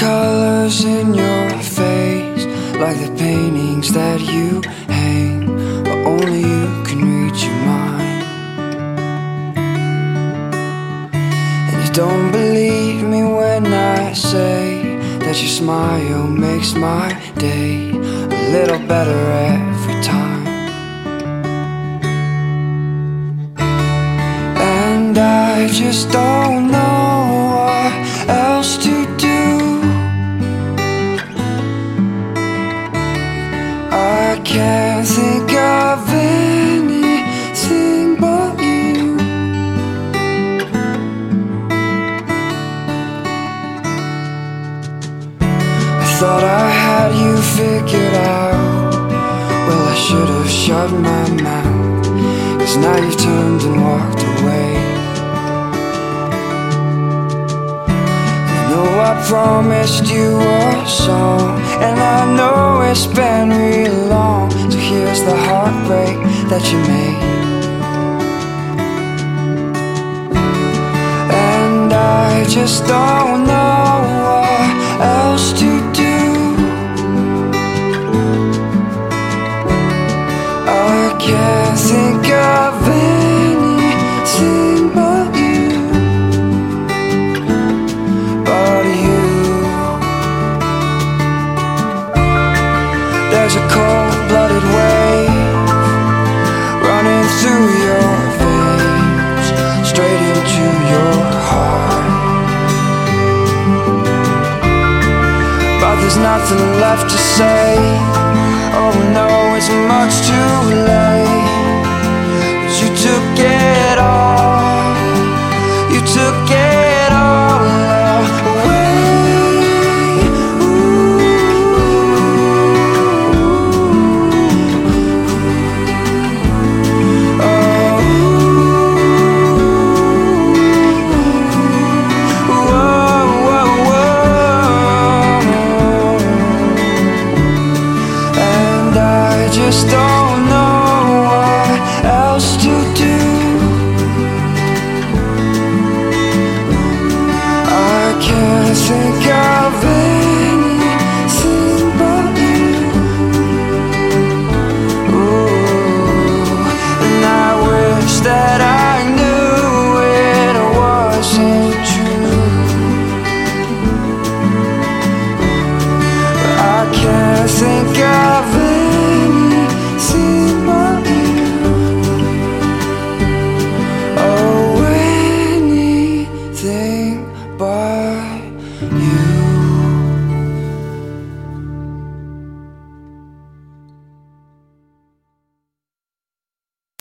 colors in your face, like the paintings that you hang, but only you can read your mind. And you don't believe me when I say that your smile makes my day a little better every time. And I just don't thought I had you figured out. Well, I should have shut my mouth. Cause now you've turned and walked away. I know I promised you a song, and I know it's been real long. So here's the heartbreak that you made. And I just don't can't think of anything but you. But you. There's a cold blooded wave running through your veins, straight into your heart. But there's nothing left to say. Oh no, it's much too late.